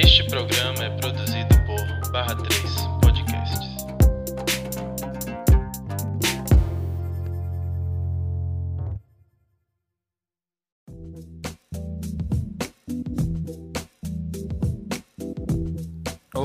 Este programa é produzido por Barra 3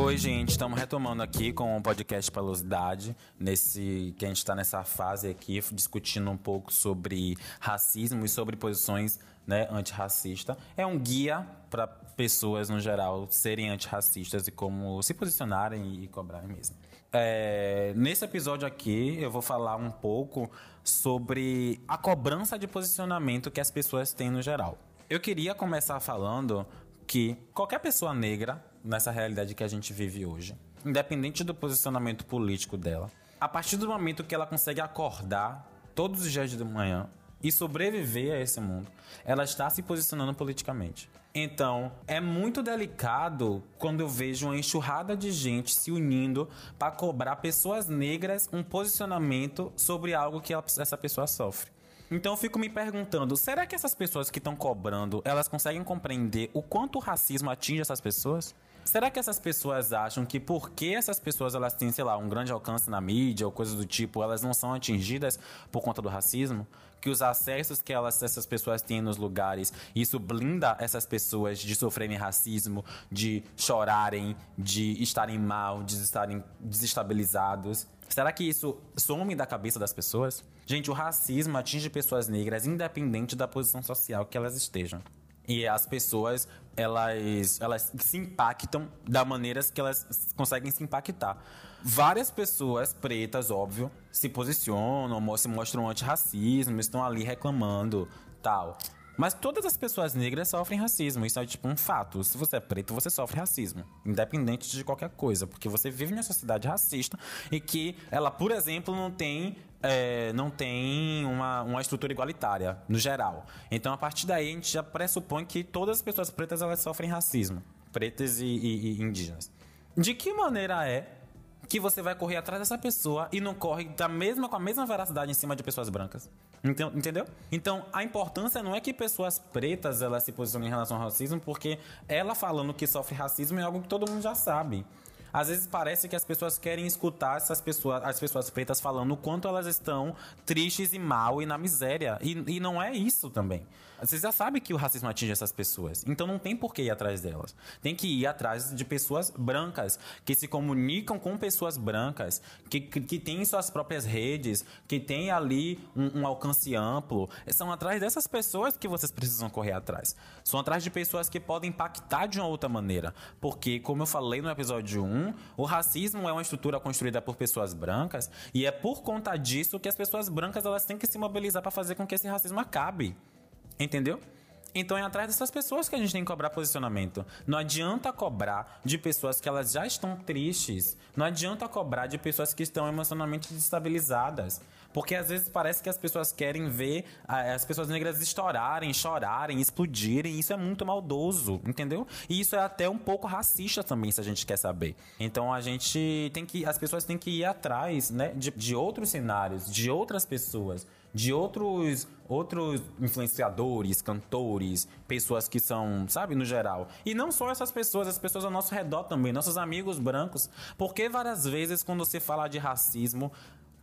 Oi, gente, estamos retomando aqui com o podcast Pelosidade, nesse que a gente está nessa fase aqui discutindo um pouco sobre racismo e sobre posições né, antirracista. É um guia para pessoas no geral serem antirracistas e como se posicionarem e cobrarem mesmo. É, nesse episódio aqui eu vou falar um pouco sobre a cobrança de posicionamento que as pessoas têm no geral. Eu queria começar falando que qualquer pessoa negra nessa realidade que a gente vive hoje, independente do posicionamento político dela, a partir do momento que ela consegue acordar todos os dias de manhã e sobreviver a esse mundo, ela está se posicionando politicamente. Então, é muito delicado quando eu vejo uma enxurrada de gente se unindo para cobrar pessoas negras um posicionamento sobre algo que essa pessoa sofre. Então eu fico me perguntando, será que essas pessoas que estão cobrando, elas conseguem compreender o quanto o racismo atinge essas pessoas? Será que essas pessoas acham que porque essas pessoas elas têm, sei lá, um grande alcance na mídia ou coisas do tipo, elas não são atingidas por conta do racismo? Que os acessos que elas, essas pessoas têm nos lugares, isso blinda essas pessoas de sofrerem racismo, de chorarem, de estarem mal, de estarem desestabilizados? Será que isso some da cabeça das pessoas? Gente, o racismo atinge pessoas negras independente da posição social que elas estejam. E as pessoas, elas, elas se impactam da maneira que elas conseguem se impactar. Várias pessoas pretas, óbvio, se posicionam, se mostram antirracismo, estão ali reclamando, tal. Mas todas as pessoas negras sofrem racismo. Isso é tipo um fato. Se você é preto, você sofre racismo. Independente de qualquer coisa. Porque você vive em uma sociedade racista e que ela, por exemplo, não tem. É, não tem uma, uma estrutura igualitária, no geral. Então, a partir daí, a gente já pressupõe que todas as pessoas pretas elas sofrem racismo. Pretas e, e, e indígenas. De que maneira é que você vai correr atrás dessa pessoa e não corre da mesma, com a mesma veracidade em cima de pessoas brancas. Entendeu? Então, a importância não é que pessoas pretas elas se posicionem em relação ao racismo, porque ela falando que sofre racismo é algo que todo mundo já sabe. Às vezes parece que as pessoas querem escutar essas pessoas, as pessoas pretas falando o quanto elas estão tristes e mal e na miséria. E, e não é isso também. Vocês já sabem que o racismo atinge essas pessoas. Então não tem por que ir atrás delas. Tem que ir atrás de pessoas brancas, que se comunicam com pessoas brancas, que, que, que têm suas próprias redes, que têm ali um, um alcance amplo. São atrás dessas pessoas que vocês precisam correr atrás. São atrás de pessoas que podem impactar de uma outra maneira. Porque, como eu falei no episódio 1, o racismo é uma estrutura construída por pessoas brancas e é por conta disso que as pessoas brancas elas têm que se mobilizar para fazer com que esse racismo acabe. Entendeu? Então é atrás dessas pessoas que a gente tem que cobrar posicionamento. Não adianta cobrar de pessoas que elas já estão tristes. Não adianta cobrar de pessoas que estão emocionalmente destabilizadas. Porque às vezes parece que as pessoas querem ver as pessoas negras estourarem, chorarem, explodirem. Isso é muito maldoso, entendeu? E isso é até um pouco racista também, se a gente quer saber. Então a gente tem que. As pessoas têm que ir atrás, né? De, de outros cenários, de outras pessoas de outros outros influenciadores, cantores, pessoas que são, sabe, no geral. E não só essas pessoas, as pessoas ao nosso redor também, nossos amigos brancos. Porque várias vezes quando você fala de racismo,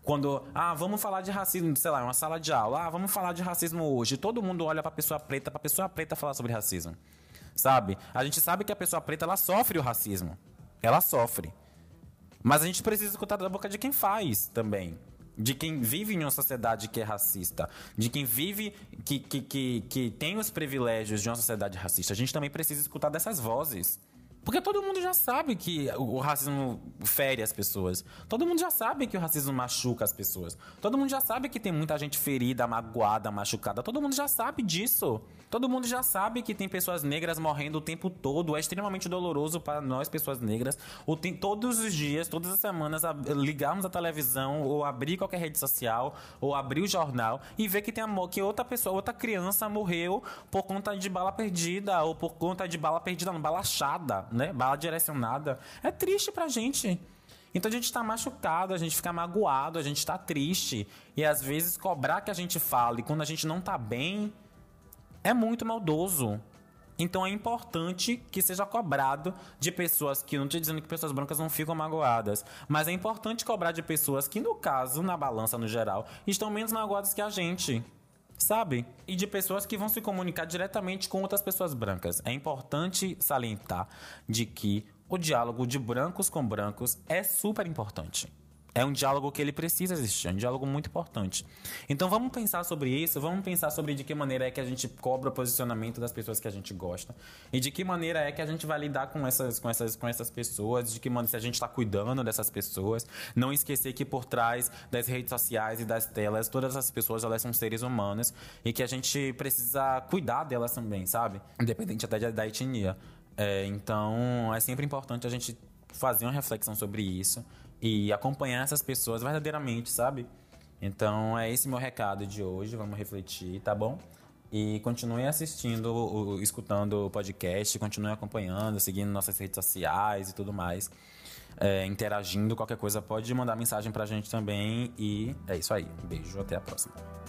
quando, ah, vamos falar de racismo, sei lá, uma sala de aula, ah, vamos falar de racismo hoje. Todo mundo olha para pessoa preta, para pessoa preta falar sobre racismo. Sabe? A gente sabe que a pessoa preta ela sofre o racismo. Ela sofre. Mas a gente precisa escutar da boca de quem faz também de quem vive em uma sociedade que é racista, de quem vive, que, que, que, que tem os privilégios de uma sociedade racista. A gente também precisa escutar dessas vozes. Porque todo mundo já sabe que o racismo fere as pessoas. Todo mundo já sabe que o racismo machuca as pessoas. Todo mundo já sabe que tem muita gente ferida, magoada, machucada. Todo mundo já sabe disso. Todo mundo já sabe que tem pessoas negras morrendo o tempo todo. É extremamente doloroso para nós, pessoas negras. O tem, todos os dias, todas as semanas, a, ligarmos a televisão ou abrir qualquer rede social ou abrir o jornal e ver que tem amor, que outra pessoa, outra criança morreu por conta de bala perdida ou por conta de bala perdida, não, bala achada né? Bala direcionada. É triste pra gente. Então a gente tá machucado, a gente fica magoado, a gente tá triste. E às vezes cobrar que a gente fale quando a gente não tá bem é muito maldoso. Então é importante que seja cobrado de pessoas que, não estou dizendo que pessoas brancas não ficam magoadas, mas é importante cobrar de pessoas que, no caso, na balança no geral, estão menos magoadas que a gente sabe? E de pessoas que vão se comunicar diretamente com outras pessoas brancas. É importante salientar de que o diálogo de brancos com brancos é super importante. É um diálogo que ele precisa existir, é um diálogo muito importante. Então vamos pensar sobre isso, vamos pensar sobre de que maneira é que a gente cobra o posicionamento das pessoas que a gente gosta e de que maneira é que a gente vai lidar com essas, com essas, com essas pessoas, de que maneira se a gente está cuidando dessas pessoas. Não esquecer que por trás das redes sociais e das telas, todas as pessoas elas são seres humanos e que a gente precisa cuidar delas também, sabe? Independente até da etnia. É, então é sempre importante a gente fazer uma reflexão sobre isso e acompanhar essas pessoas verdadeiramente, sabe? Então é esse meu recado de hoje. Vamos refletir, tá bom? E continue assistindo, escutando o podcast, continue acompanhando, seguindo nossas redes sociais e tudo mais. É, interagindo, qualquer coisa pode mandar mensagem pra gente também. E é isso aí. Beijo, até a próxima.